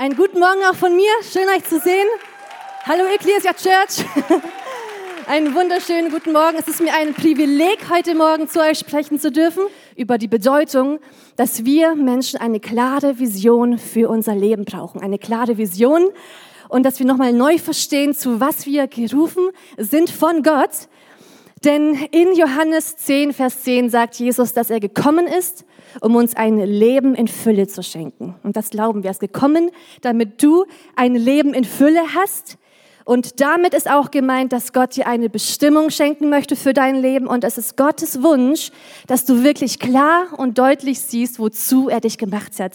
Einen guten Morgen auch von mir. Schön euch zu sehen. Hallo Ecclesia Church. Einen wunderschönen guten Morgen. Es ist mir ein Privileg, heute Morgen zu euch sprechen zu dürfen über die Bedeutung, dass wir Menschen eine klare Vision für unser Leben brauchen. Eine klare Vision und dass wir nochmal neu verstehen, zu was wir gerufen sind von Gott. Denn in Johannes 10, Vers 10 sagt Jesus, dass er gekommen ist, um uns ein Leben in Fülle zu schenken. Und das glauben wir. Er ist gekommen, damit du ein Leben in Fülle hast. Und damit ist auch gemeint, dass Gott dir eine Bestimmung schenken möchte für dein Leben. Und es ist Gottes Wunsch, dass du wirklich klar und deutlich siehst, wozu er dich gemacht hat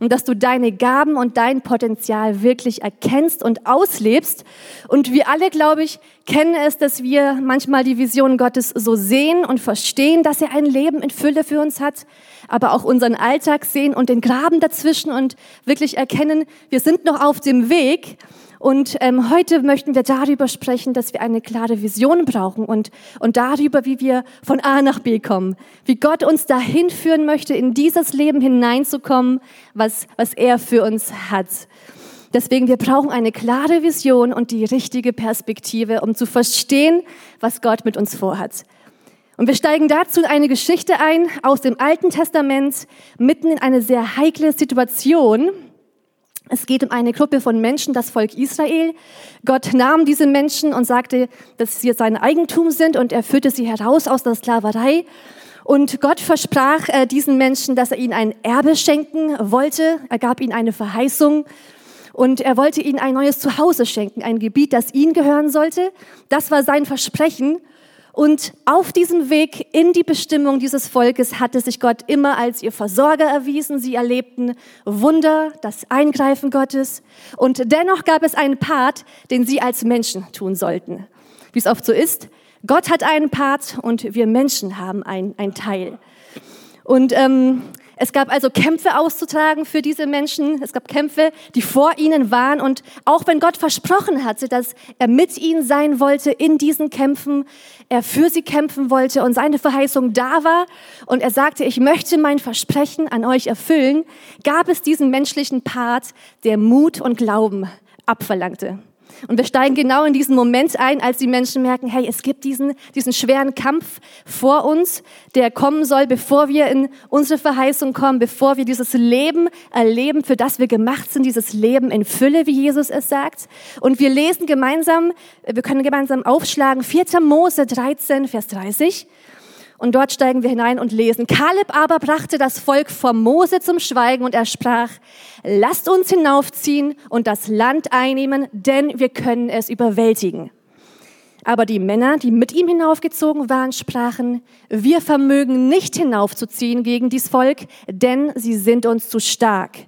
und dass du deine Gaben und dein Potenzial wirklich erkennst und auslebst. Und wir alle, glaube ich, kennen es, dass wir manchmal die Vision Gottes so sehen und verstehen, dass er ein Leben in Fülle für uns hat, aber auch unseren Alltag sehen und den Graben dazwischen und wirklich erkennen, wir sind noch auf dem Weg. Und ähm, heute möchten wir darüber sprechen, dass wir eine klare Vision brauchen und, und darüber, wie wir von A nach B kommen. Wie Gott uns dahin führen möchte, in dieses Leben hineinzukommen, was, was er für uns hat. Deswegen, wir brauchen eine klare Vision und die richtige Perspektive, um zu verstehen, was Gott mit uns vorhat. Und wir steigen dazu in eine Geschichte ein aus dem Alten Testament, mitten in eine sehr heikle Situation. Es geht um eine Gruppe von Menschen, das Volk Israel. Gott nahm diese Menschen und sagte, dass sie sein Eigentum sind und er führte sie heraus aus der Sklaverei. Und Gott versprach äh, diesen Menschen, dass er ihnen ein Erbe schenken wollte. Er gab ihnen eine Verheißung und er wollte ihnen ein neues Zuhause schenken, ein Gebiet, das ihnen gehören sollte. Das war sein Versprechen. Und auf diesem Weg in die Bestimmung dieses Volkes hatte sich Gott immer als ihr Versorger erwiesen. Sie erlebten Wunder, das Eingreifen Gottes. Und dennoch gab es einen Part, den sie als Menschen tun sollten. Wie es oft so ist, Gott hat einen Part und wir Menschen haben einen, Teil. Und ähm, es gab also Kämpfe auszutragen für diese Menschen. Es gab Kämpfe, die vor ihnen waren. Und auch wenn Gott versprochen hatte, dass er mit ihnen sein wollte in diesen Kämpfen, er für sie kämpfen wollte und seine Verheißung da war und er sagte, ich möchte mein Versprechen an euch erfüllen, gab es diesen menschlichen Part, der Mut und Glauben abverlangte. Und wir steigen genau in diesen Moment ein, als die Menschen merken, hey, es gibt diesen, diesen schweren Kampf vor uns, der kommen soll, bevor wir in unsere Verheißung kommen, bevor wir dieses Leben erleben, für das wir gemacht sind, dieses Leben in Fülle, wie Jesus es sagt. Und wir lesen gemeinsam, wir können gemeinsam aufschlagen, 4. Mose 13, Vers 30. Und dort steigen wir hinein und lesen. Kaleb aber brachte das Volk vor Mose zum Schweigen und er sprach, lasst uns hinaufziehen und das Land einnehmen, denn wir können es überwältigen. Aber die Männer, die mit ihm hinaufgezogen waren, sprachen, wir vermögen nicht hinaufzuziehen gegen dies Volk, denn sie sind uns zu stark.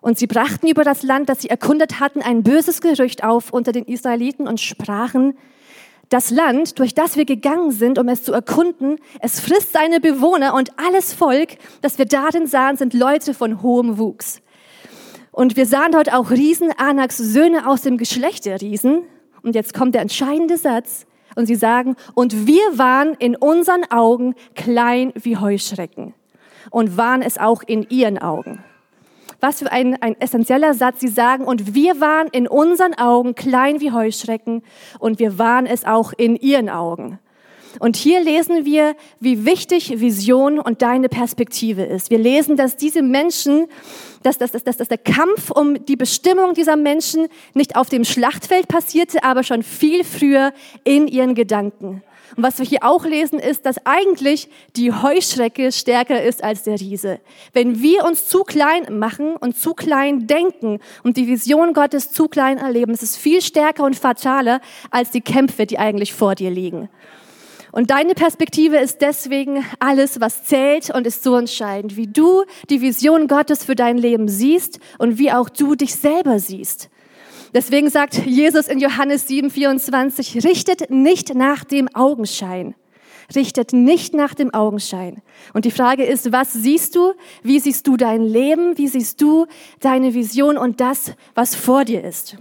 Und sie brachten über das Land, das sie erkundet hatten, ein böses Gerücht auf unter den Israeliten und sprachen, das Land, durch das wir gegangen sind, um es zu erkunden, es frisst seine Bewohner und alles Volk, das wir darin sahen, sind Leute von hohem Wuchs. Und wir sahen dort auch Riesen, Anaks Söhne aus dem Geschlecht der Riesen. Und jetzt kommt der entscheidende Satz. Und sie sagen, und wir waren in unseren Augen klein wie Heuschrecken und waren es auch in ihren Augen. Was für ein, ein essentieller Satz. Sie sagen, und wir waren in unseren Augen klein wie Heuschrecken und wir waren es auch in ihren Augen. Und hier lesen wir, wie wichtig Vision und deine Perspektive ist. Wir lesen, dass diese Menschen, dass, dass, dass, dass der Kampf um die Bestimmung dieser Menschen nicht auf dem Schlachtfeld passierte, aber schon viel früher in ihren Gedanken. Und was wir hier auch lesen, ist, dass eigentlich die Heuschrecke stärker ist als der Riese. Wenn wir uns zu klein machen und zu klein denken und die Vision Gottes zu klein erleben, ist es viel stärker und fataler als die Kämpfe, die eigentlich vor dir liegen. Und deine Perspektive ist deswegen alles, was zählt und ist so entscheidend, wie du die Vision Gottes für dein Leben siehst und wie auch du dich selber siehst. Deswegen sagt Jesus in Johannes 7, 24, richtet nicht nach dem Augenschein. Richtet nicht nach dem Augenschein. Und die Frage ist, was siehst du? Wie siehst du dein Leben? Wie siehst du deine Vision und das, was vor dir ist?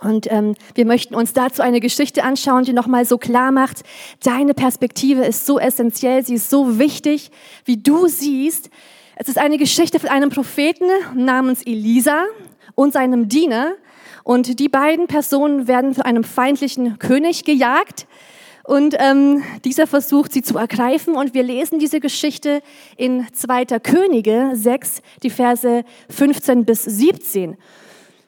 Und ähm, wir möchten uns dazu eine Geschichte anschauen, die nochmal so klar macht, deine Perspektive ist so essentiell, sie ist so wichtig, wie du siehst, Es ist eine Geschichte von einem Propheten namens Elisa und seinem Diener. Und die beiden Personen werden von einem feindlichen König gejagt. Und ähm, dieser versucht, sie zu ergreifen. Und wir lesen diese Geschichte in 2. Könige 6, die Verse 15 bis 17.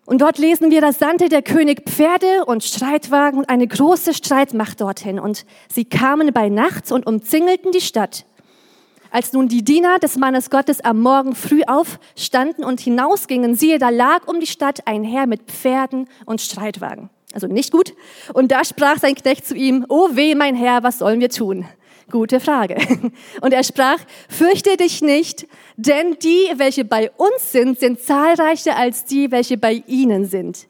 Und dort lesen wir, da sandte der König Pferde und Streitwagen und eine große Streitmacht dorthin. Und sie kamen bei Nacht und umzingelten die Stadt. Als nun die Diener des Mannes Gottes am Morgen früh aufstanden und hinausgingen, siehe, da lag um die Stadt ein Herr mit Pferden und Streitwagen. Also nicht gut. Und da sprach sein Knecht zu ihm, oh weh, mein Herr, was sollen wir tun? Gute Frage. Und er sprach, fürchte dich nicht, denn die, welche bei uns sind, sind zahlreicher als die, welche bei ihnen sind.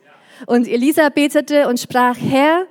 Und Elisa betete und sprach, Herr,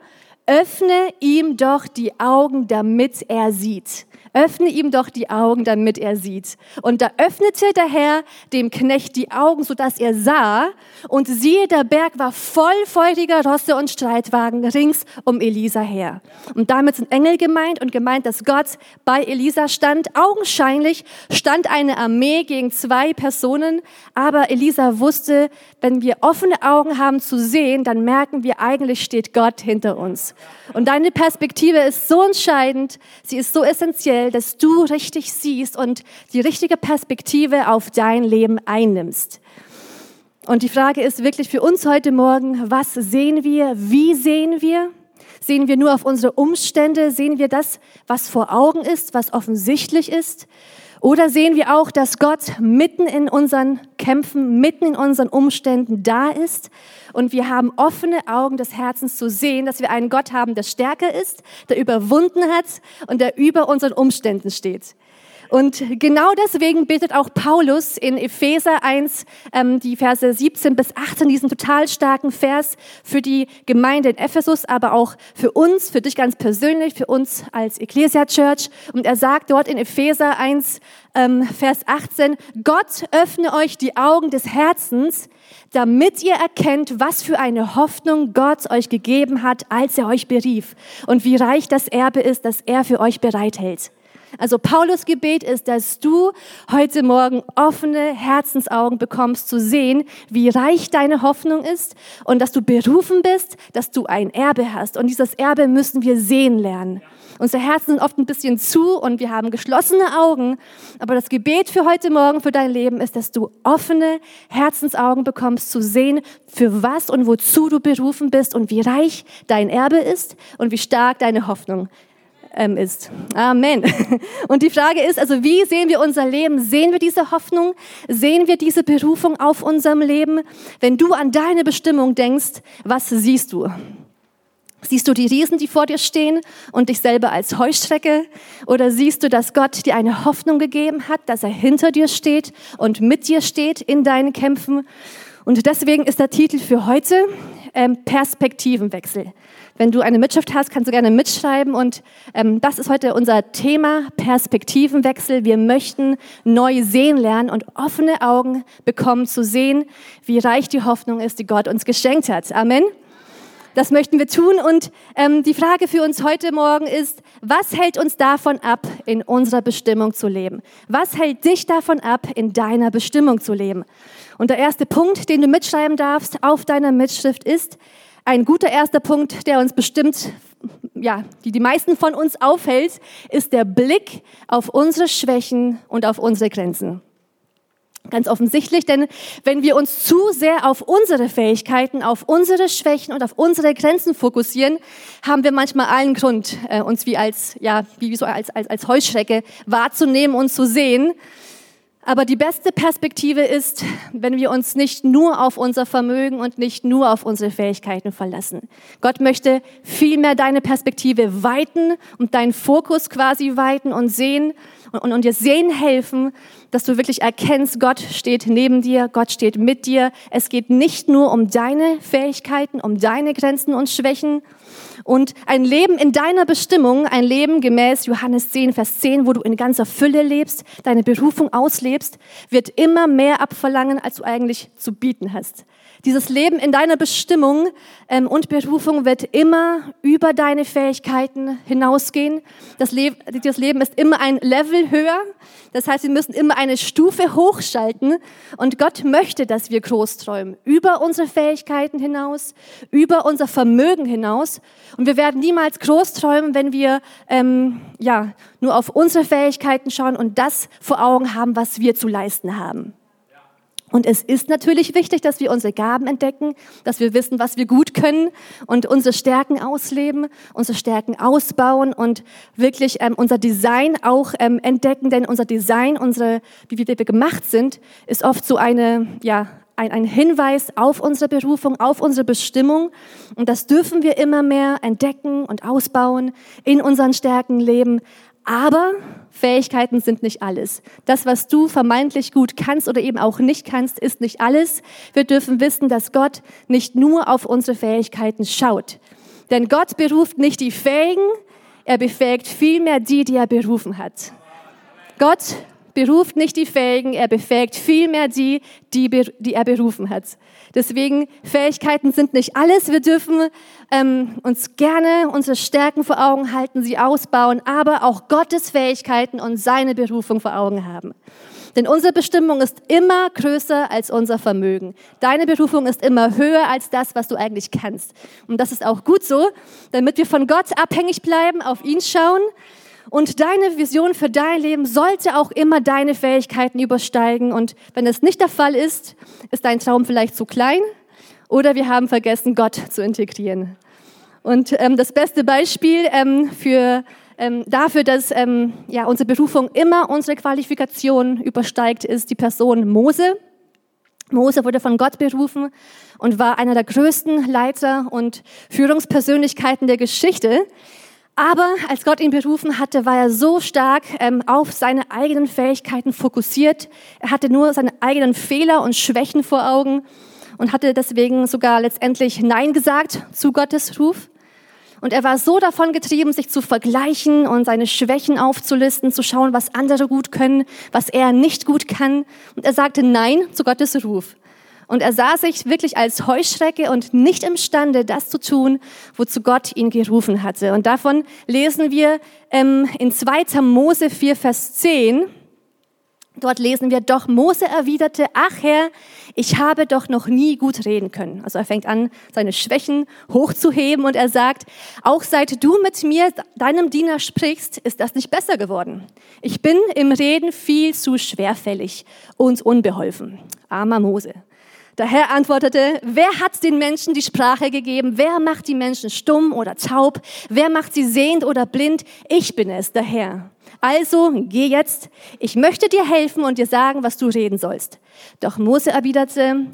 öffne ihm doch die Augen, damit er sieht. Öffne ihm doch die Augen, damit er sieht. Und da öffnete der Herr dem Knecht die Augen, so dass er sah. Und siehe, der Berg war voll feuriger Rosse und Streitwagen rings um Elisa her. Und damit sind Engel gemeint und gemeint, dass Gott bei Elisa stand. Augenscheinlich stand eine Armee gegen zwei Personen. Aber Elisa wusste, wenn wir offene Augen haben zu sehen, dann merken wir, eigentlich steht Gott hinter uns. Und deine Perspektive ist so entscheidend, sie ist so essentiell, dass du richtig siehst und die richtige Perspektive auf dein Leben einnimmst. Und die Frage ist wirklich für uns heute Morgen, was sehen wir, wie sehen wir? Sehen wir nur auf unsere Umstände? Sehen wir das, was vor Augen ist, was offensichtlich ist? Oder sehen wir auch, dass Gott mitten in unseren Kämpfen, mitten in unseren Umständen da ist und wir haben offene Augen des Herzens zu sehen, dass wir einen Gott haben, der stärker ist, der überwunden hat und der über unseren Umständen steht. Und genau deswegen betet auch Paulus in Epheser 1, ähm, die Verse 17 bis 18, diesen total starken Vers für die Gemeinde in Ephesus, aber auch für uns, für dich ganz persönlich, für uns als Ecclesia Church. Und er sagt dort in Epheser 1, ähm, Vers 18, Gott öffne euch die Augen des Herzens, damit ihr erkennt, was für eine Hoffnung Gott euch gegeben hat, als er euch berief und wie reich das Erbe ist, das er für euch bereithält. Also Paulus Gebet ist, dass du heute Morgen offene Herzensaugen bekommst zu sehen, wie reich deine Hoffnung ist und dass du berufen bist, dass du ein Erbe hast. Und dieses Erbe müssen wir sehen lernen. Unsere Herzen sind oft ein bisschen zu und wir haben geschlossene Augen. Aber das Gebet für heute Morgen, für dein Leben ist, dass du offene Herzensaugen bekommst zu sehen, für was und wozu du berufen bist und wie reich dein Erbe ist und wie stark deine Hoffnung ähm, ist. Amen. Und die Frage ist also, wie sehen wir unser Leben? Sehen wir diese Hoffnung? Sehen wir diese Berufung auf unserem Leben? Wenn du an deine Bestimmung denkst, was siehst du? Siehst du die Riesen, die vor dir stehen und dich selber als Heuschrecke? Oder siehst du, dass Gott dir eine Hoffnung gegeben hat, dass er hinter dir steht und mit dir steht in deinen Kämpfen? Und deswegen ist der Titel für heute ähm, Perspektivenwechsel. Wenn du eine Mitschrift hast, kannst du gerne mitschreiben. Und ähm, das ist heute unser Thema Perspektivenwechsel. Wir möchten neu sehen lernen und offene Augen bekommen zu sehen, wie reich die Hoffnung ist, die Gott uns geschenkt hat. Amen. Das möchten wir tun. Und ähm, die Frage für uns heute Morgen ist, was hält uns davon ab, in unserer Bestimmung zu leben? Was hält dich davon ab, in deiner Bestimmung zu leben? Und der erste Punkt, den du mitschreiben darfst auf deiner Mitschrift ist, ein guter erster Punkt, der uns bestimmt, ja, die die meisten von uns aufhält, ist der Blick auf unsere Schwächen und auf unsere Grenzen. Ganz offensichtlich, denn wenn wir uns zu sehr auf unsere Fähigkeiten, auf unsere Schwächen und auf unsere Grenzen fokussieren, haben wir manchmal allen Grund, äh, uns wie als, ja, wie so als, als, als Heuschrecke wahrzunehmen und zu sehen. Aber die beste Perspektive ist, wenn wir uns nicht nur auf unser Vermögen und nicht nur auf unsere Fähigkeiten verlassen. Gott möchte vielmehr deine Perspektive weiten und deinen Fokus quasi weiten und sehen und, und dir sehen helfen, dass du wirklich erkennst, Gott steht neben dir, Gott steht mit dir. Es geht nicht nur um deine Fähigkeiten, um deine Grenzen und Schwächen, und ein Leben in deiner Bestimmung, ein Leben gemäß Johannes 10, Vers 10, wo du in ganzer Fülle lebst, deine Berufung auslebst, wird immer mehr abverlangen, als du eigentlich zu bieten hast. Dieses Leben in deiner Bestimmung ähm, und Berufung wird immer über deine Fähigkeiten hinausgehen. Das, Le das Leben ist immer ein Level höher. Das heißt, wir müssen immer eine Stufe hochschalten. Und Gott möchte, dass wir groß träumen. Über unsere Fähigkeiten hinaus, über unser Vermögen hinaus. Und wir werden niemals groß träumen, wenn wir ähm, ja, nur auf unsere Fähigkeiten schauen und das vor Augen haben, was wir zu leisten haben. Und es ist natürlich wichtig, dass wir unsere Gaben entdecken, dass wir wissen, was wir gut können und unsere Stärken ausleben, unsere Stärken ausbauen und wirklich ähm, unser Design auch ähm, entdecken. Denn unser Design, unsere, wie wir gemacht sind, ist oft so eine, ja, ein, ein Hinweis auf unsere Berufung, auf unsere Bestimmung. Und das dürfen wir immer mehr entdecken und ausbauen, in unseren Stärken leben. Aber Fähigkeiten sind nicht alles. Das, was du vermeintlich gut kannst oder eben auch nicht kannst, ist nicht alles. Wir dürfen wissen, dass Gott nicht nur auf unsere Fähigkeiten schaut. Denn Gott beruft nicht die Fähigen, er befähigt vielmehr die, die er berufen hat. Gott beruft nicht die Fähigen, er befähigt vielmehr die, die, die er berufen hat. Deswegen, Fähigkeiten sind nicht alles. Wir dürfen ähm, uns gerne unsere Stärken vor Augen halten, sie ausbauen, aber auch Gottes Fähigkeiten und seine Berufung vor Augen haben. Denn unsere Bestimmung ist immer größer als unser Vermögen. Deine Berufung ist immer höher als das, was du eigentlich kannst. Und das ist auch gut so, damit wir von Gott abhängig bleiben, auf ihn schauen und deine Vision für dein Leben sollte auch immer deine Fähigkeiten übersteigen. Und wenn es nicht der Fall ist, ist dein Traum vielleicht zu klein oder wir haben vergessen, Gott zu integrieren. Und ähm, das beste Beispiel ähm, für, ähm, dafür, dass ähm, ja, unsere Berufung immer unsere Qualifikation übersteigt, ist die Person Mose. Mose wurde von Gott berufen und war einer der größten Leiter und Führungspersönlichkeiten der Geschichte. Aber als Gott ihn berufen hatte, war er so stark ähm, auf seine eigenen Fähigkeiten fokussiert. Er hatte nur seine eigenen Fehler und Schwächen vor Augen und hatte deswegen sogar letztendlich Nein gesagt zu Gottes Ruf. Und er war so davon getrieben, sich zu vergleichen und seine Schwächen aufzulisten, zu schauen, was andere gut können, was er nicht gut kann. Und er sagte Nein zu Gottes Ruf. Und er sah sich wirklich als Heuschrecke und nicht imstande, das zu tun, wozu Gott ihn gerufen hatte. Und davon lesen wir ähm, in 2. Mose 4, Vers 10. Dort lesen wir, doch Mose erwiderte, ach Herr, ich habe doch noch nie gut reden können. Also er fängt an, seine Schwächen hochzuheben und er sagt, auch seit du mit mir, deinem Diener, sprichst, ist das nicht besser geworden. Ich bin im Reden viel zu schwerfällig und unbeholfen. Armer Mose. Der Herr antwortete, wer hat den Menschen die Sprache gegeben? Wer macht die Menschen stumm oder taub? Wer macht sie sehend oder blind? Ich bin es, der Herr. Also geh jetzt, ich möchte dir helfen und dir sagen, was du reden sollst. Doch Mose erwiderte,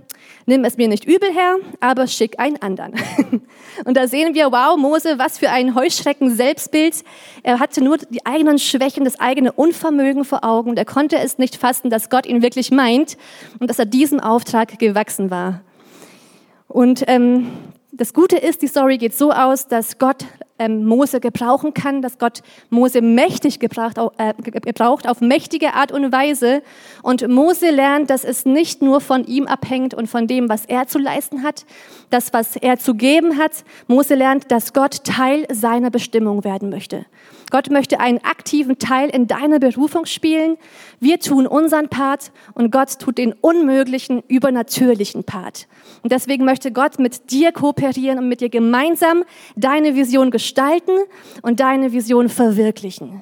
nimm es mir nicht übel, Herr, aber schick einen anderen. Und da sehen wir, wow, Mose, was für ein Heuschrecken-Selbstbild. Er hatte nur die eigenen Schwächen, das eigene Unvermögen vor Augen. Und er konnte es nicht fassen, dass Gott ihn wirklich meint und dass er diesem Auftrag gewachsen war. Und ähm, das Gute ist, die Story geht so aus, dass Gott ähm, Mose gebrauchen kann, dass Gott Mose mächtig gebraucht, äh, gebraucht auf mächtige Art und Weise. Und Mose lernt, dass es nicht nur von ihm abhängt und von dem, was er zu leisten hat, das, was er zu geben hat. Mose lernt, dass Gott Teil seiner Bestimmung werden möchte. Gott möchte einen aktiven Teil in deiner Berufung spielen. Wir tun unseren Part und Gott tut den unmöglichen, übernatürlichen Part. Und deswegen möchte Gott mit dir kooperieren und mit dir gemeinsam deine Vision gestalten und deine Vision verwirklichen.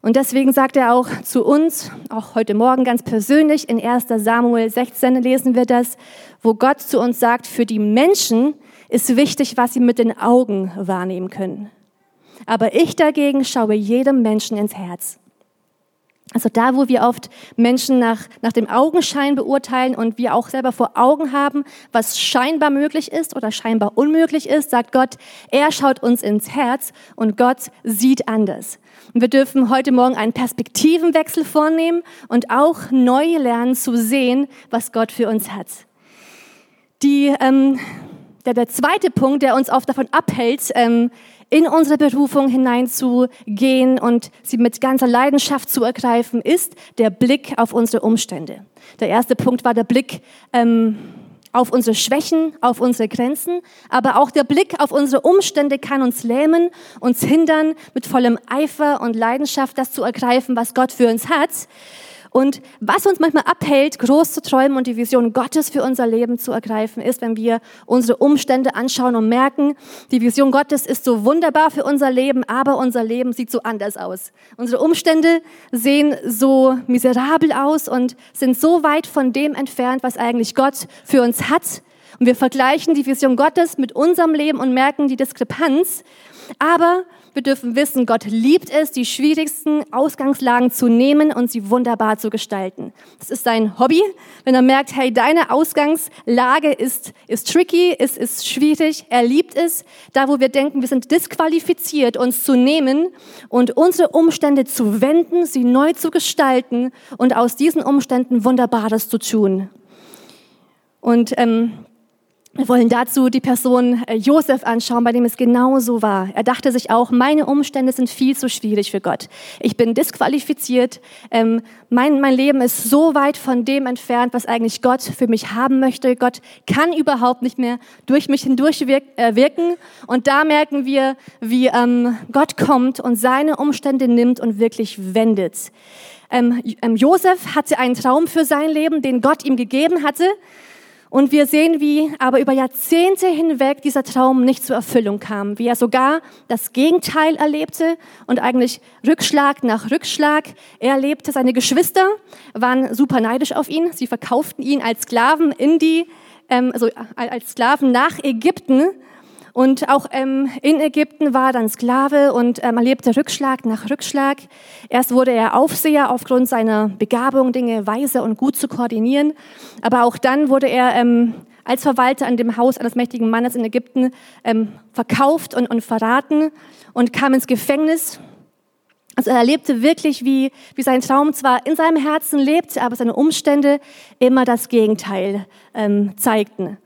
Und deswegen sagt er auch zu uns, auch heute Morgen ganz persönlich, in 1 Samuel 16 lesen wir das, wo Gott zu uns sagt, für die Menschen ist wichtig, was sie mit den Augen wahrnehmen können. Aber ich dagegen schaue jedem Menschen ins Herz. Also da, wo wir oft Menschen nach, nach dem Augenschein beurteilen und wir auch selber vor Augen haben, was scheinbar möglich ist oder scheinbar unmöglich ist, sagt Gott, er schaut uns ins Herz und Gott sieht anders. Und wir dürfen heute Morgen einen Perspektivenwechsel vornehmen und auch neu lernen zu sehen, was Gott für uns hat. Die, ähm, der, der zweite Punkt, der uns oft davon abhält, ähm, in unsere Berufung hineinzugehen und sie mit ganzer Leidenschaft zu ergreifen, ist der Blick auf unsere Umstände. Der erste Punkt war der Blick ähm, auf unsere Schwächen, auf unsere Grenzen, aber auch der Blick auf unsere Umstände kann uns lähmen, uns hindern, mit vollem Eifer und Leidenschaft das zu ergreifen, was Gott für uns hat. Und was uns manchmal abhält, groß zu träumen und die Vision Gottes für unser Leben zu ergreifen, ist, wenn wir unsere Umstände anschauen und merken, die Vision Gottes ist so wunderbar für unser Leben, aber unser Leben sieht so anders aus. Unsere Umstände sehen so miserabel aus und sind so weit von dem entfernt, was eigentlich Gott für uns hat. Und wir vergleichen die Vision Gottes mit unserem Leben und merken die Diskrepanz. Aber wir dürfen wissen, Gott liebt es, die schwierigsten Ausgangslagen zu nehmen und sie wunderbar zu gestalten. Das ist sein Hobby. Wenn er merkt, hey, deine Ausgangslage ist, ist tricky, ist, ist schwierig, er liebt es, da wo wir denken, wir sind disqualifiziert, uns zu nehmen und unsere Umstände zu wenden, sie neu zu gestalten und aus diesen Umständen Wunderbares zu tun. Und ähm, wir wollen dazu die Person äh, Josef anschauen, bei dem es genau so war. Er dachte sich auch, meine Umstände sind viel zu schwierig für Gott. Ich bin disqualifiziert. Ähm, mein, mein Leben ist so weit von dem entfernt, was eigentlich Gott für mich haben möchte. Gott kann überhaupt nicht mehr durch mich hindurch äh, wirken. Und da merken wir, wie ähm, Gott kommt und seine Umstände nimmt und wirklich wendet. Ähm, ähm Josef hatte einen Traum für sein Leben, den Gott ihm gegeben hatte. Und wir sehen, wie aber über Jahrzehnte hinweg dieser Traum nicht zur Erfüllung kam, wie er sogar das Gegenteil erlebte und eigentlich Rückschlag nach Rückschlag. Er erlebte, seine Geschwister waren super neidisch auf ihn. Sie verkauften ihn als Sklaven in die, ähm, also als Sklaven nach Ägypten. Und auch ähm, in Ägypten war er dann Sklave und ähm, erlebte Rückschlag nach Rückschlag. Erst wurde er Aufseher aufgrund seiner Begabung, Dinge weise und gut zu koordinieren. Aber auch dann wurde er ähm, als Verwalter an dem Haus eines mächtigen Mannes in Ägypten ähm, verkauft und, und verraten und kam ins Gefängnis. Also er erlebte wirklich, wie, wie sein Traum zwar in seinem Herzen lebte, aber seine Umstände immer das Gegenteil ähm, zeigten.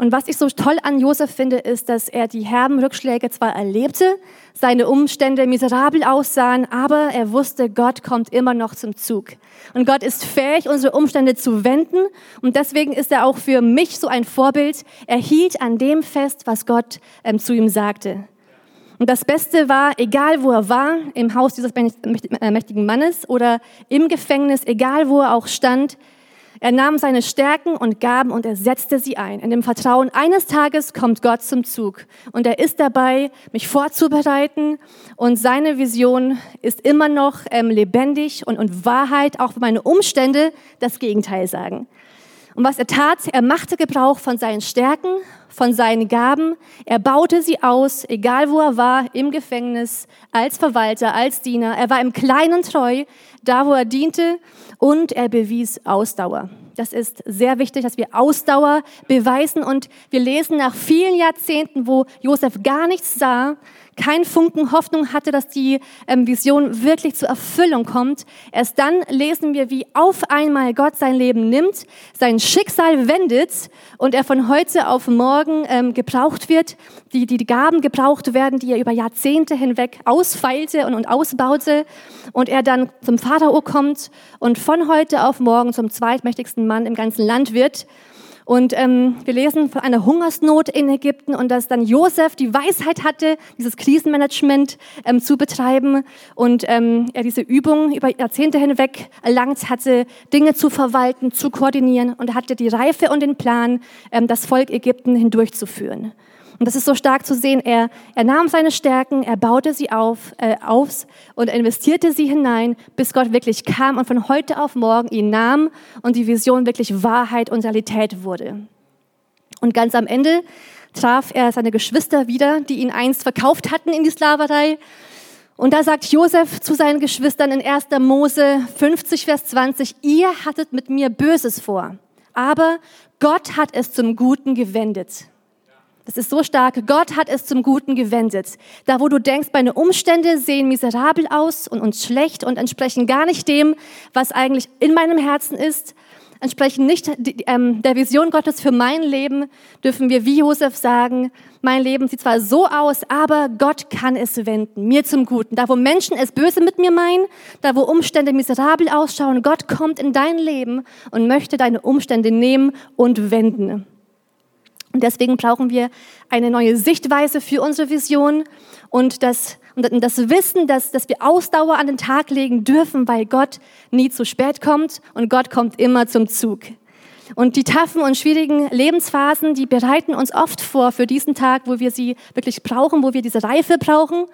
Und was ich so toll an Josef finde, ist, dass er die herben Rückschläge zwar erlebte, seine Umstände miserabel aussahen, aber er wusste, Gott kommt immer noch zum Zug. Und Gott ist fähig, unsere Umstände zu wenden. Und deswegen ist er auch für mich so ein Vorbild. Er hielt an dem fest, was Gott ähm, zu ihm sagte. Und das Beste war, egal wo er war, im Haus dieses mächtigen Mannes oder im Gefängnis, egal wo er auch stand, er nahm seine Stärken und Gaben und er setzte sie ein, in dem Vertrauen, eines Tages kommt Gott zum Zug. Und er ist dabei, mich vorzubereiten. Und seine Vision ist immer noch ähm, lebendig und, und Wahrheit, auch wenn meine Umstände das Gegenteil sagen. Und was er tat, er machte Gebrauch von seinen Stärken, von seinen Gaben. Er baute sie aus, egal wo er war, im Gefängnis, als Verwalter, als Diener. Er war im Kleinen treu, da wo er diente und er bewies Ausdauer. Das ist sehr wichtig, dass wir Ausdauer beweisen und wir lesen nach vielen Jahrzehnten, wo Josef gar nichts sah, kein Funken Hoffnung hatte, dass die ähm, Vision wirklich zur Erfüllung kommt. Erst dann lesen wir, wie auf einmal Gott sein Leben nimmt, sein Schicksal wendet und er von heute auf morgen ähm, gebraucht wird, die, die Gaben gebraucht werden, die er über Jahrzehnte hinweg ausfeilte und, und ausbaute und er dann zum Pharao kommt und von heute auf morgen zum zweitmächtigsten Mann im ganzen Land wird. Und ähm, wir lesen von einer Hungersnot in Ägypten und dass dann Josef die Weisheit hatte, dieses Krisenmanagement ähm, zu betreiben und ähm, er diese Übung über Jahrzehnte hinweg erlangt hatte, Dinge zu verwalten, zu koordinieren und hatte die Reife und den Plan, ähm, das Volk Ägypten hindurchzuführen. Und das ist so stark zu sehen. Er, er nahm seine Stärken, er baute sie auf, äh, auf und investierte sie hinein, bis Gott wirklich kam und von heute auf morgen ihn nahm und die Vision wirklich Wahrheit und Realität wurde. Und ganz am Ende traf er seine Geschwister wieder, die ihn einst verkauft hatten in die Sklaverei. Und da sagt Josef zu seinen Geschwistern in 1. Mose 50, Vers 20, ihr hattet mit mir Böses vor, aber Gott hat es zum Guten gewendet. Das ist so stark. Gott hat es zum Guten gewendet. Da, wo du denkst, meine Umstände sehen miserabel aus und uns schlecht und entsprechen gar nicht dem, was eigentlich in meinem Herzen ist. entsprechen nicht ähm, der Vision Gottes für mein Leben, dürfen wir wie Josef sagen, mein Leben sieht zwar so aus, aber Gott kann es wenden, mir zum Guten. Da, wo Menschen es böse mit mir meinen, da, wo Umstände miserabel ausschauen, Gott kommt in dein Leben und möchte deine Umstände nehmen und wenden. Und deswegen brauchen wir eine neue Sichtweise für unsere Vision und das, und das Wissen, dass, dass wir Ausdauer an den Tag legen dürfen, weil Gott nie zu spät kommt und Gott kommt immer zum Zug. Und die taffen und schwierigen Lebensphasen, die bereiten uns oft vor für diesen Tag, wo wir sie wirklich brauchen, wo wir diese Reife brauchen.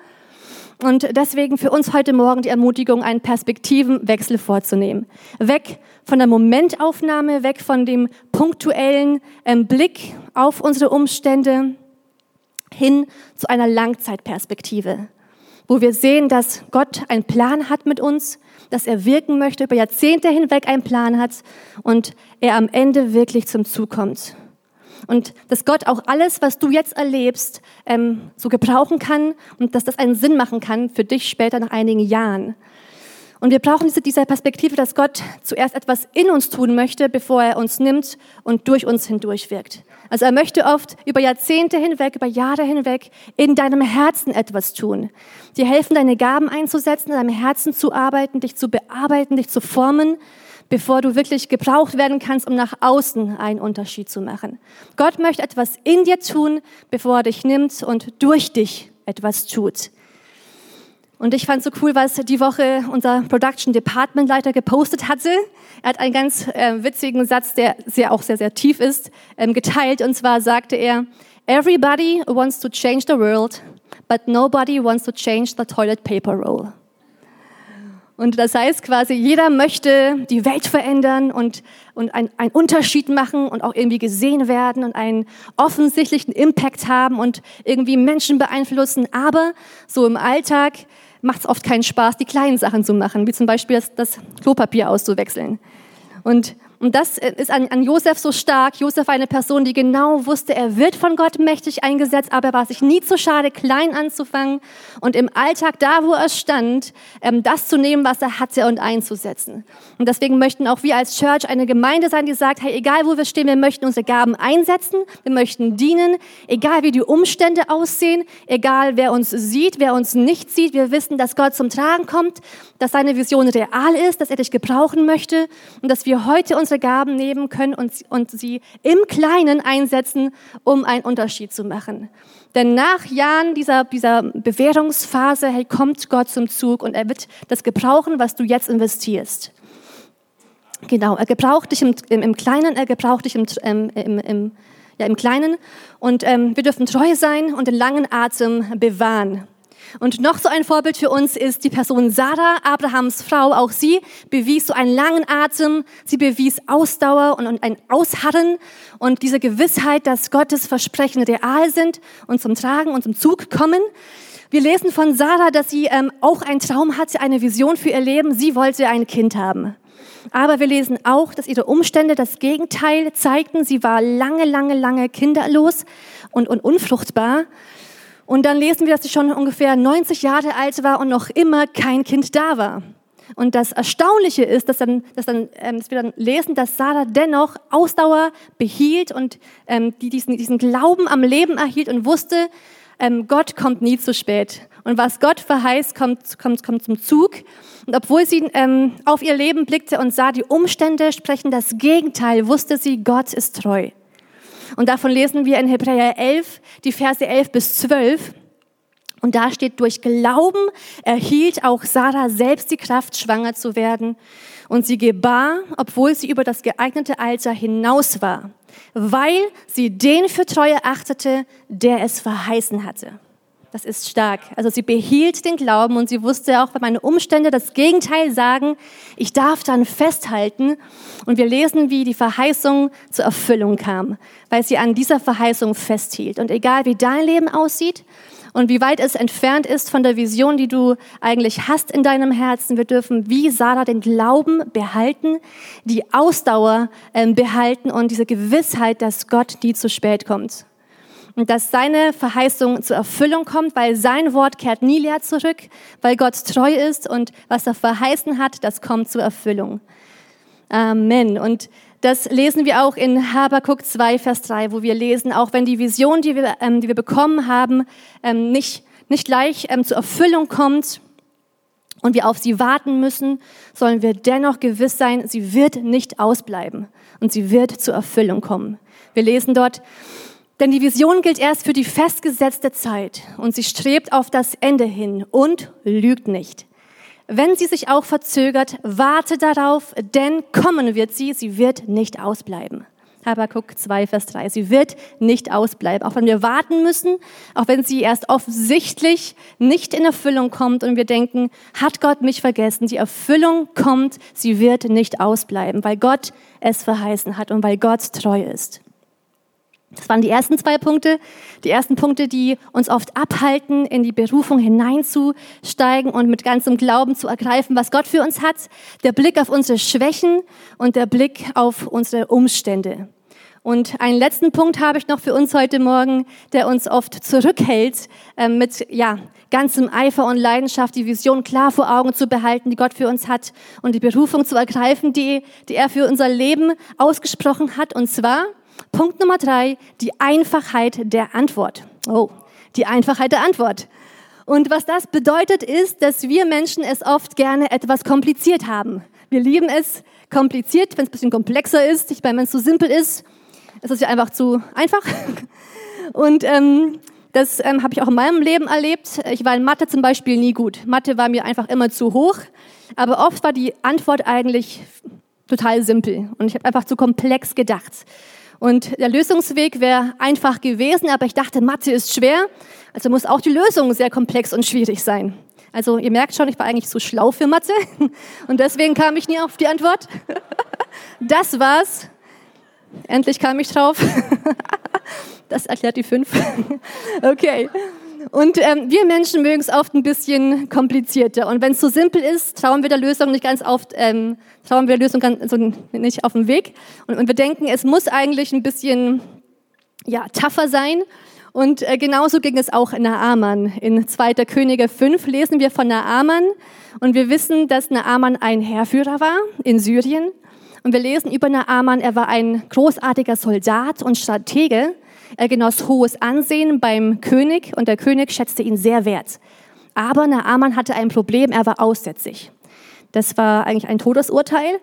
Und deswegen für uns heute Morgen die Ermutigung, einen Perspektivenwechsel vorzunehmen. Weg von der Momentaufnahme, weg von dem punktuellen ähm, Blick auf unsere Umstände hin zu einer Langzeitperspektive, wo wir sehen, dass Gott einen Plan hat mit uns, dass er wirken möchte, über Jahrzehnte hinweg einen Plan hat und er am Ende wirklich zum Zug kommt. Und dass Gott auch alles, was du jetzt erlebst, ähm, so gebrauchen kann und dass das einen Sinn machen kann für dich später nach einigen Jahren. Und wir brauchen diese, diese Perspektive, dass Gott zuerst etwas in uns tun möchte, bevor er uns nimmt und durch uns hindurch wirkt. Also er möchte oft über Jahrzehnte hinweg, über Jahre hinweg in deinem Herzen etwas tun. Dir helfen, deine Gaben einzusetzen, in deinem Herzen zu arbeiten, dich zu bearbeiten, dich zu formen, bevor du wirklich gebraucht werden kannst, um nach außen einen Unterschied zu machen. Gott möchte etwas in dir tun, bevor er dich nimmt und durch dich etwas tut. Und ich fand so cool, was die Woche unser Production Department Leiter gepostet hatte. Er hat einen ganz äh, witzigen Satz, der sehr auch sehr sehr tief ist, ähm, geteilt. Und zwar sagte er: Everybody wants to change the world, but nobody wants to change the toilet paper roll. Und das heißt quasi, jeder möchte die Welt verändern und, und einen Unterschied machen und auch irgendwie gesehen werden und einen offensichtlichen Impact haben und irgendwie Menschen beeinflussen. Aber so im Alltag macht es oft keinen Spaß, die kleinen Sachen zu machen, wie zum Beispiel das, das Klopapier auszuwechseln. Und und das ist an, an Josef so stark. Josef eine Person, die genau wusste, er wird von Gott mächtig eingesetzt, aber er war sich nie zu schade, klein anzufangen und im Alltag, da wo er stand, ähm, das zu nehmen, was er hatte und einzusetzen. Und deswegen möchten auch wir als Church eine Gemeinde sein, die sagt, hey, egal wo wir stehen, wir möchten unsere Gaben einsetzen, wir möchten dienen, egal wie die Umstände aussehen, egal wer uns sieht, wer uns nicht sieht, wir wissen, dass Gott zum Tragen kommt, dass seine Vision real ist, dass er dich gebrauchen möchte und dass wir heute uns unsere Gaben nehmen können und, und sie im Kleinen einsetzen, um einen Unterschied zu machen. Denn nach Jahren dieser, dieser Bewährungsphase hey, kommt Gott zum Zug und er wird das gebrauchen, was du jetzt investierst. Genau, er gebraucht dich im, im, im Kleinen, er gebraucht dich im, im, im, ja, im Kleinen und ähm, wir dürfen treu sein und den langen Atem bewahren. Und noch so ein Vorbild für uns ist die Person Sarah, Abrahams Frau. Auch sie bewies so einen langen Atem, sie bewies Ausdauer und ein Ausharren und diese Gewissheit, dass Gottes Versprechen real sind und zum Tragen und zum Zug kommen. Wir lesen von Sarah, dass sie ähm, auch einen Traum hatte, eine Vision für ihr Leben. Sie wollte ein Kind haben. Aber wir lesen auch, dass ihre Umstände das Gegenteil zeigten. Sie war lange, lange, lange kinderlos und, und unfruchtbar. Und dann lesen wir, dass sie schon ungefähr 90 Jahre alt war und noch immer kein Kind da war. Und das Erstaunliche ist, dass, dann, dass, dann, ähm, dass wir dann lesen, dass Sarah dennoch Ausdauer behielt und ähm, die diesen, diesen Glauben am Leben erhielt und wusste, ähm, Gott kommt nie zu spät. Und was Gott verheißt, kommt, kommt, kommt zum Zug. Und obwohl sie ähm, auf ihr Leben blickte und sah, die Umstände sprechen das Gegenteil, wusste sie, Gott ist treu. Und davon lesen wir in Hebräer 11, die Verse 11 bis 12. Und da steht, durch Glauben erhielt auch Sarah selbst die Kraft, schwanger zu werden. Und sie gebar, obwohl sie über das geeignete Alter hinaus war, weil sie den für treu achtete, der es verheißen hatte. Das ist stark. Also sie behielt den Glauben und sie wusste auch, wenn meine Umstände das Gegenteil sagen, ich darf dann festhalten. Und wir lesen, wie die Verheißung zur Erfüllung kam, weil sie an dieser Verheißung festhielt. Und egal wie dein Leben aussieht und wie weit es entfernt ist von der Vision, die du eigentlich hast in deinem Herzen, wir dürfen wie Sarah den Glauben behalten, die Ausdauer äh, behalten und diese Gewissheit, dass Gott nie zu spät kommt und dass seine Verheißung zur Erfüllung kommt, weil sein Wort kehrt nie leer zurück, weil Gott treu ist und was er verheißen hat, das kommt zur Erfüllung. Amen. Und Das lesen wir auch in Habakuk 2, Vers 3, wo wir lesen, auch wenn die Vision, die wir, ähm, die wir bekommen haben, ähm, nicht, nicht gleich ähm, zur Erfüllung kommt und wir auf sie warten müssen, sollen wir dennoch gewiss sein, sie wird nicht ausbleiben und sie wird zur Erfüllung kommen. Wir lesen dort, denn die Vision gilt erst für die festgesetzte Zeit und sie strebt auf das Ende hin und lügt nicht. Wenn sie sich auch verzögert, warte darauf, denn kommen wird sie, sie wird nicht ausbleiben. Habakkuk 2, Vers 3. Sie wird nicht ausbleiben, auch wenn wir warten müssen, auch wenn sie erst offensichtlich nicht in Erfüllung kommt und wir denken, hat Gott mich vergessen? Die Erfüllung kommt, sie wird nicht ausbleiben, weil Gott es verheißen hat und weil Gott treu ist. Das waren die ersten zwei Punkte. Die ersten Punkte, die uns oft abhalten, in die Berufung hineinzusteigen und mit ganzem Glauben zu ergreifen, was Gott für uns hat. Der Blick auf unsere Schwächen und der Blick auf unsere Umstände. Und einen letzten Punkt habe ich noch für uns heute Morgen, der uns oft zurückhält, äh, mit ja, ganzem Eifer und Leidenschaft die Vision klar vor Augen zu behalten, die Gott für uns hat und die Berufung zu ergreifen, die, die er für unser Leben ausgesprochen hat. Und zwar Punkt Nummer drei, die Einfachheit der Antwort. Oh, die Einfachheit der Antwort. Und was das bedeutet, ist, dass wir Menschen es oft gerne etwas kompliziert haben. Wir lieben es kompliziert, wenn es ein bisschen komplexer ist. Ich meine, wenn es zu simpel ist, ist es ja einfach zu einfach. Und ähm, das ähm, habe ich auch in meinem Leben erlebt. Ich war in Mathe zum Beispiel nie gut. Mathe war mir einfach immer zu hoch. Aber oft war die Antwort eigentlich total simpel. Und ich habe einfach zu komplex gedacht. Und der Lösungsweg wäre einfach gewesen, aber ich dachte, Mathe ist schwer, also muss auch die Lösung sehr komplex und schwierig sein. Also ihr merkt schon, ich war eigentlich zu schlau für Mathe und deswegen kam ich nie auf die Antwort. Das war's. Endlich kam ich drauf. Das erklärt die fünf. Okay. Und ähm, wir Menschen mögen es oft ein bisschen komplizierter. Und wenn es so simpel ist, trauen wir der Lösung nicht ganz oft, ähm, trauen wir der Lösung ganz, so nicht auf den Weg. Und, und wir denken, es muss eigentlich ein bisschen ja, tougher sein. Und äh, genauso ging es auch in Naaman. In 2. Könige 5 lesen wir von Naaman. Und wir wissen, dass Naaman ein Heerführer war in Syrien. Und wir lesen über Naaman, er war ein großartiger Soldat und Stratege. Er genoss hohes Ansehen beim König und der König schätzte ihn sehr wert. Aber Naaman hatte ein Problem, er war aussätzig. Das war eigentlich ein Todesurteil.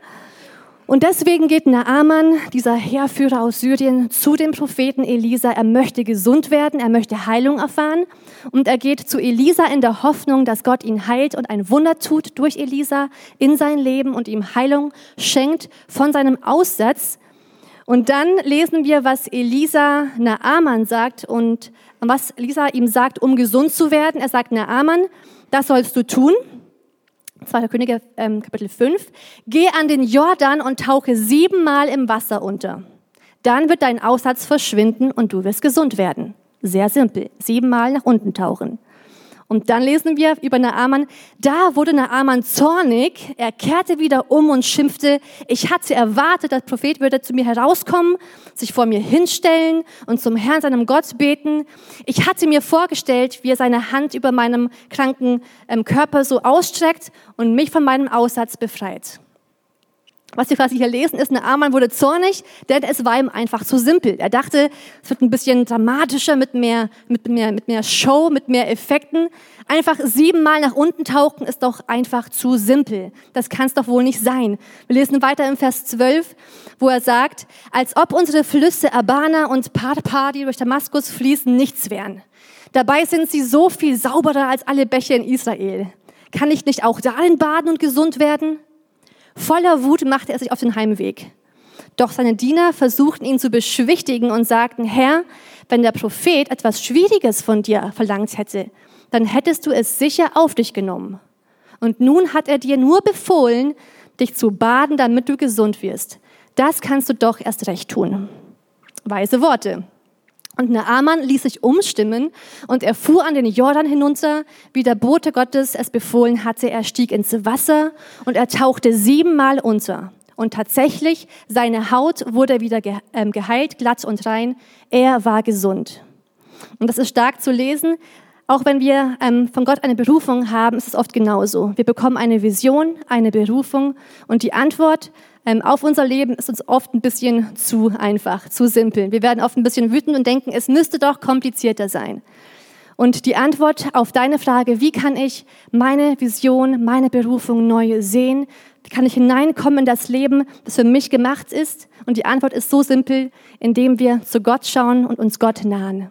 Und deswegen geht Naaman, dieser Heerführer aus Syrien, zu dem Propheten Elisa. Er möchte gesund werden, er möchte Heilung erfahren. Und er geht zu Elisa in der Hoffnung, dass Gott ihn heilt und ein Wunder tut durch Elisa in sein Leben und ihm Heilung schenkt von seinem Aussatz. Und dann lesen wir, was Elisa Naaman sagt und was Elisa ihm sagt, um gesund zu werden. Er sagt Naaman, das sollst du tun. 2. Könige ähm, Kapitel 5. Geh an den Jordan und tauche siebenmal im Wasser unter. Dann wird dein Aussatz verschwinden und du wirst gesund werden. Sehr simpel. Siebenmal nach unten tauchen. Und dann lesen wir über Naaman, da wurde Naaman zornig, er kehrte wieder um und schimpfte, ich hatte erwartet, der Prophet würde zu mir herauskommen, sich vor mir hinstellen und zum Herrn, seinem Gott, beten. Ich hatte mir vorgestellt, wie er seine Hand über meinem kranken ähm, Körper so ausstreckt und mich von meinem Aussatz befreit. Was wir quasi hier lesen, ist, Naaman wurde zornig, denn es war ihm einfach zu simpel. Er dachte, es wird ein bisschen dramatischer mit mehr, mit mehr, mit mehr Show, mit mehr Effekten. Einfach siebenmal nach unten tauchen ist doch einfach zu simpel. Das kann es doch wohl nicht sein. Wir lesen weiter im Vers 12, wo er sagt, als ob unsere Flüsse Abana und Parpa, die durch Damaskus fließen, nichts wären. Dabei sind sie so viel sauberer als alle Bäche in Israel. Kann ich nicht auch darin baden und gesund werden? Voller Wut machte er sich auf den Heimweg. Doch seine Diener versuchten ihn zu beschwichtigen und sagten, Herr, wenn der Prophet etwas Schwieriges von dir verlangt hätte, dann hättest du es sicher auf dich genommen. Und nun hat er dir nur befohlen, dich zu baden, damit du gesund wirst. Das kannst du doch erst recht tun. Weise Worte. Und Naaman ließ sich umstimmen und er fuhr an den Jordan hinunter, wie der Bote Gottes es befohlen hatte. Er stieg ins Wasser und er tauchte siebenmal unter. Und tatsächlich, seine Haut wurde wieder ähm, geheilt, glatt und rein. Er war gesund. Und das ist stark zu lesen. Auch wenn wir ähm, von Gott eine Berufung haben, ist es oft genauso. Wir bekommen eine Vision, eine Berufung und die Antwort ähm, auf unser Leben ist uns oft ein bisschen zu einfach, zu simpel. Wir werden oft ein bisschen wütend und denken, es müsste doch komplizierter sein. Und die Antwort auf deine Frage, wie kann ich meine Vision, meine Berufung neu sehen? Wie kann ich hineinkommen in das Leben, das für mich gemacht ist? Und die Antwort ist so simpel, indem wir zu Gott schauen und uns Gott nahen.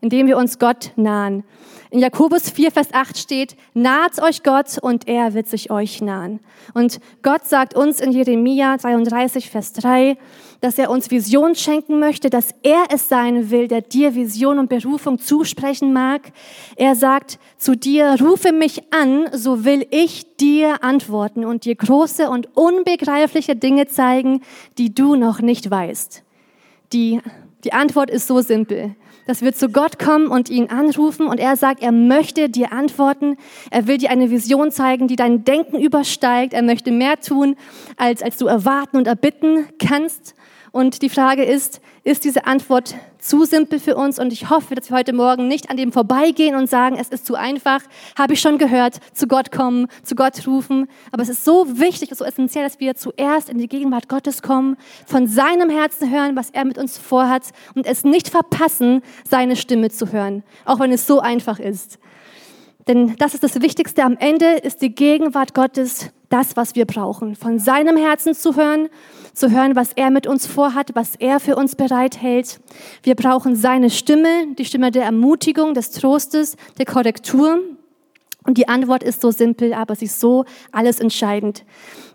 Indem wir uns Gott nahen. In Jakobus 4, Vers 8 steht, naht euch Gott und er wird sich euch nahen. Und Gott sagt uns in Jeremia 33, Vers 3, dass er uns Vision schenken möchte, dass er es sein will, der dir Vision und Berufung zusprechen mag. Er sagt zu dir, rufe mich an, so will ich dir antworten und dir große und unbegreifliche Dinge zeigen, die du noch nicht weißt. Die, die Antwort ist so simpel dass wir zu Gott kommen und ihn anrufen und er sagt, er möchte dir antworten. Er will dir eine Vision zeigen, die dein Denken übersteigt. Er möchte mehr tun, als, als du erwarten und erbitten kannst. Und die Frage ist, ist diese Antwort zu simpel für uns? Und ich hoffe, dass wir heute Morgen nicht an dem vorbeigehen und sagen, es ist zu einfach, habe ich schon gehört, zu Gott kommen, zu Gott rufen. Aber es ist so wichtig, so essentiell, dass wir zuerst in die Gegenwart Gottes kommen, von seinem Herzen hören, was er mit uns vorhat und es nicht verpassen, seine Stimme zu hören, auch wenn es so einfach ist. Denn das ist das Wichtigste. Am Ende ist die Gegenwart Gottes das, was wir brauchen. Von seinem Herzen zu hören zu hören, was er mit uns vorhat, was er für uns bereithält. Wir brauchen seine Stimme, die Stimme der Ermutigung, des Trostes, der Korrektur. Und die Antwort ist so simpel, aber sie ist so alles entscheidend.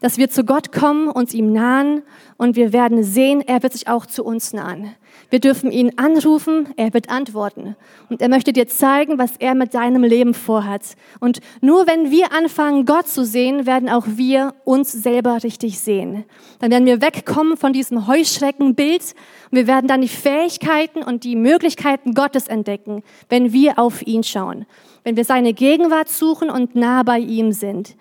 Dass wir zu Gott kommen, uns ihm nahen und wir werden sehen, er wird sich auch zu uns nahen. Wir dürfen ihn anrufen, er wird antworten. Und er möchte dir zeigen, was er mit deinem Leben vorhat. Und nur wenn wir anfangen, Gott zu sehen, werden auch wir uns selber richtig sehen. Dann werden wir wegkommen von diesem Heuschreckenbild und wir werden dann die Fähigkeiten und die Möglichkeiten Gottes entdecken, wenn wir auf ihn schauen. Wenn wir seine Gegenwart suchen und nah bei ihm sind.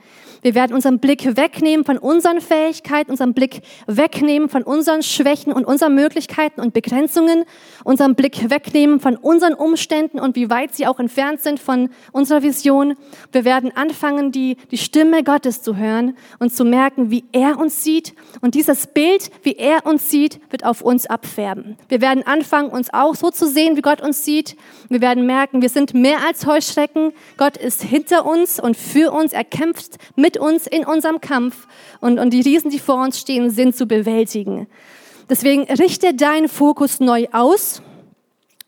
Wir werden unseren Blick wegnehmen von unseren Fähigkeiten, unseren Blick wegnehmen von unseren Schwächen und unseren Möglichkeiten und Begrenzungen, unseren Blick wegnehmen von unseren Umständen und wie weit sie auch entfernt sind von unserer Vision. Wir werden anfangen, die, die Stimme Gottes zu hören und zu merken, wie er uns sieht. Und dieses Bild, wie er uns sieht, wird auf uns abfärben. Wir werden anfangen, uns auch so zu sehen, wie Gott uns sieht. Wir werden merken, wir sind mehr als Heuschrecken. Gott ist hinter uns und für uns. Er kämpft mit mit uns in unserem Kampf und, und die Riesen, die vor uns stehen, sind zu bewältigen. Deswegen richte deinen Fokus neu aus.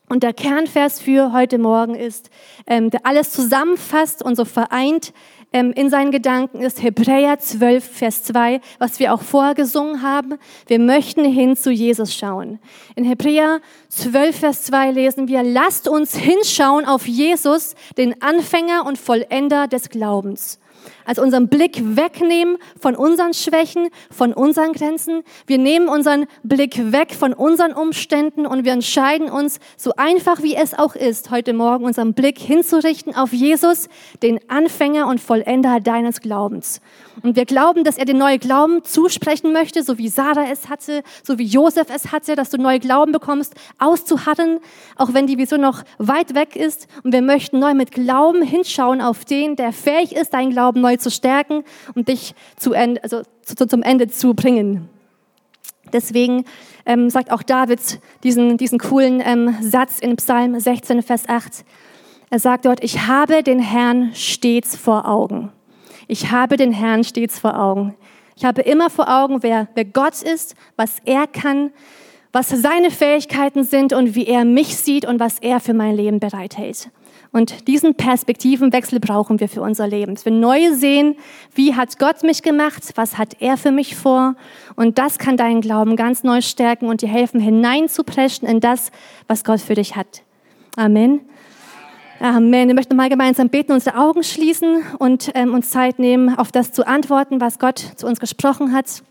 Und der Kernvers für heute Morgen ist, ähm, der alles zusammenfasst und so vereint ähm, in seinen Gedanken, ist Hebräer 12, Vers 2, was wir auch vorher gesungen haben. Wir möchten hin zu Jesus schauen. In Hebräer 12, Vers 2 lesen wir, lasst uns hinschauen auf Jesus, den Anfänger und Vollender des Glaubens also unseren Blick wegnehmen von unseren Schwächen, von unseren Grenzen. Wir nehmen unseren Blick weg von unseren Umständen und wir entscheiden uns, so einfach wie es auch ist, heute Morgen unseren Blick hinzurichten auf Jesus, den Anfänger und Vollender deines Glaubens. Und wir glauben, dass er den neuen Glauben zusprechen möchte, so wie Sarah es hatte, so wie Josef es hatte, dass du neue Glauben bekommst, auszuharren, auch wenn die Vision noch weit weg ist. Und wir möchten neu mit Glauben hinschauen auf den, der fähig ist, deinen Glauben neu zu stärken und dich zu also zu, zum Ende zu bringen. Deswegen ähm, sagt auch David diesen, diesen coolen ähm, Satz in Psalm 16, Vers 8. Er sagt dort, ich habe den Herrn stets vor Augen. Ich habe den Herrn stets vor Augen. Ich habe immer vor Augen, wer, wer Gott ist, was er kann, was seine Fähigkeiten sind und wie er mich sieht und was er für mein Leben bereithält. Und diesen Perspektivenwechsel brauchen wir für unser Leben. Dass wir neu sehen, wie hat Gott mich gemacht, was hat er für mich vor. Und das kann deinen Glauben ganz neu stärken und dir helfen, hineinzupreschen in das, was Gott für dich hat. Amen. Amen. Wir möchten mal gemeinsam beten, unsere Augen schließen und ähm, uns Zeit nehmen, auf das zu antworten, was Gott zu uns gesprochen hat.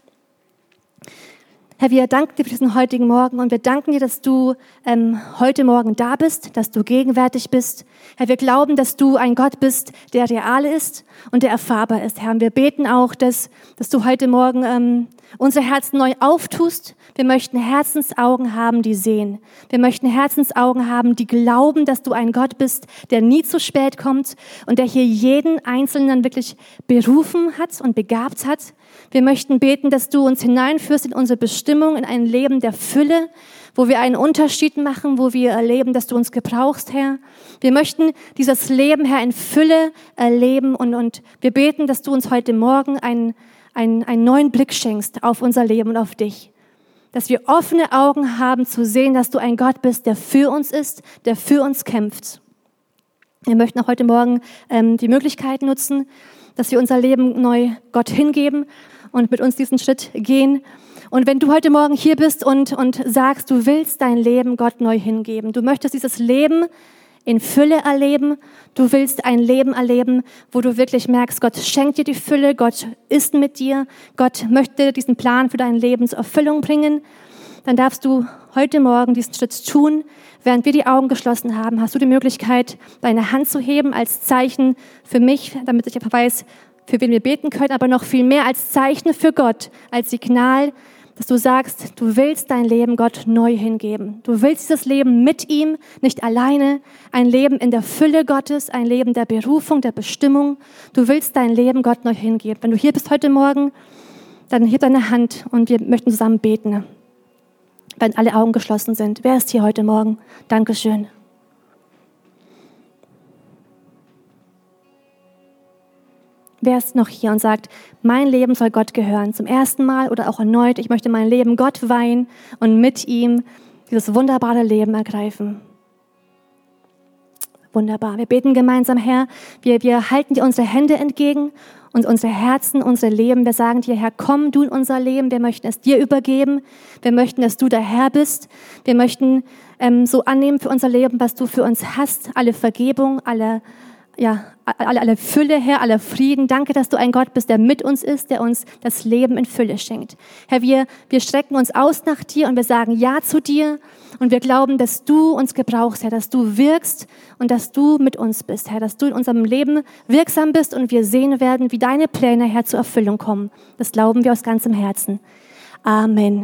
Herr, wir danken dir für diesen heutigen Morgen und wir danken dir, dass du ähm, heute Morgen da bist, dass du gegenwärtig bist. Herr, wir glauben, dass du ein Gott bist, der real ist und der erfahrbar ist. Herr, und wir beten auch, dass, dass du heute Morgen ähm, unsere Herzen neu auftust, wir möchten Herzensaugen haben, die sehen. Wir möchten Herzensaugen haben, die glauben, dass du ein Gott bist, der nie zu spät kommt und der hier jeden Einzelnen wirklich berufen hat und begabt hat. Wir möchten beten, dass du uns hineinführst in unsere Bestimmung, in ein Leben der Fülle, wo wir einen Unterschied machen, wo wir erleben, dass du uns gebrauchst, Herr. Wir möchten dieses Leben, Herr, in Fülle erleben und, und wir beten, dass du uns heute Morgen einen, einen, einen neuen Blick schenkst auf unser Leben und auf dich. Dass wir offene Augen haben zu sehen, dass du ein Gott bist, der für uns ist, der für uns kämpft. Wir möchten auch heute Morgen ähm, die Möglichkeit nutzen, dass wir unser Leben neu Gott hingeben und mit uns diesen Schritt gehen. Und wenn du heute Morgen hier bist und, und sagst, du willst dein Leben Gott neu hingeben, du möchtest dieses Leben in Fülle erleben, du willst ein Leben erleben, wo du wirklich merkst, Gott schenkt dir die Fülle, Gott ist mit dir, Gott möchte diesen Plan für dein Leben zur Erfüllung bringen, dann darfst du heute Morgen diesen Schritt tun. Während wir die Augen geschlossen haben, hast du die Möglichkeit, deine Hand zu heben als Zeichen für mich, damit ich einfach weiß, für wen wir beten können, aber noch viel mehr als Zeichen für Gott, als Signal, dass du sagst, du willst dein Leben Gott neu hingeben. Du willst dieses Leben mit ihm, nicht alleine, ein Leben in der Fülle Gottes, ein Leben der Berufung, der Bestimmung. Du willst dein Leben Gott neu hingeben. Wenn du hier bist heute Morgen, dann heb deine Hand und wir möchten zusammen beten wenn alle Augen geschlossen sind. Wer ist hier heute Morgen? Dankeschön. Wer ist noch hier und sagt, mein Leben soll Gott gehören, zum ersten Mal oder auch erneut, ich möchte mein Leben Gott weihen und mit ihm dieses wunderbare Leben ergreifen. Wunderbar. Wir beten gemeinsam, Herr. Wir, wir halten dir unsere Hände entgegen und unsere Herzen, unser Leben. Wir sagen dir, Herr, komm du in unser Leben. Wir möchten es dir übergeben. Wir möchten, dass du der Herr bist. Wir möchten ähm, so annehmen für unser Leben, was du für uns hast. Alle Vergebung, alle, ja, alle, alle Fülle, Herr, aller Frieden. Danke, dass du ein Gott bist, der mit uns ist, der uns das Leben in Fülle schenkt. Herr, wir, wir strecken uns aus nach dir und wir sagen Ja zu dir. Und wir glauben, dass du uns gebrauchst, Herr, dass du wirkst und dass du mit uns bist, Herr, dass du in unserem Leben wirksam bist und wir sehen werden, wie deine Pläne, Herr, zur Erfüllung kommen. Das glauben wir aus ganzem Herzen. Amen.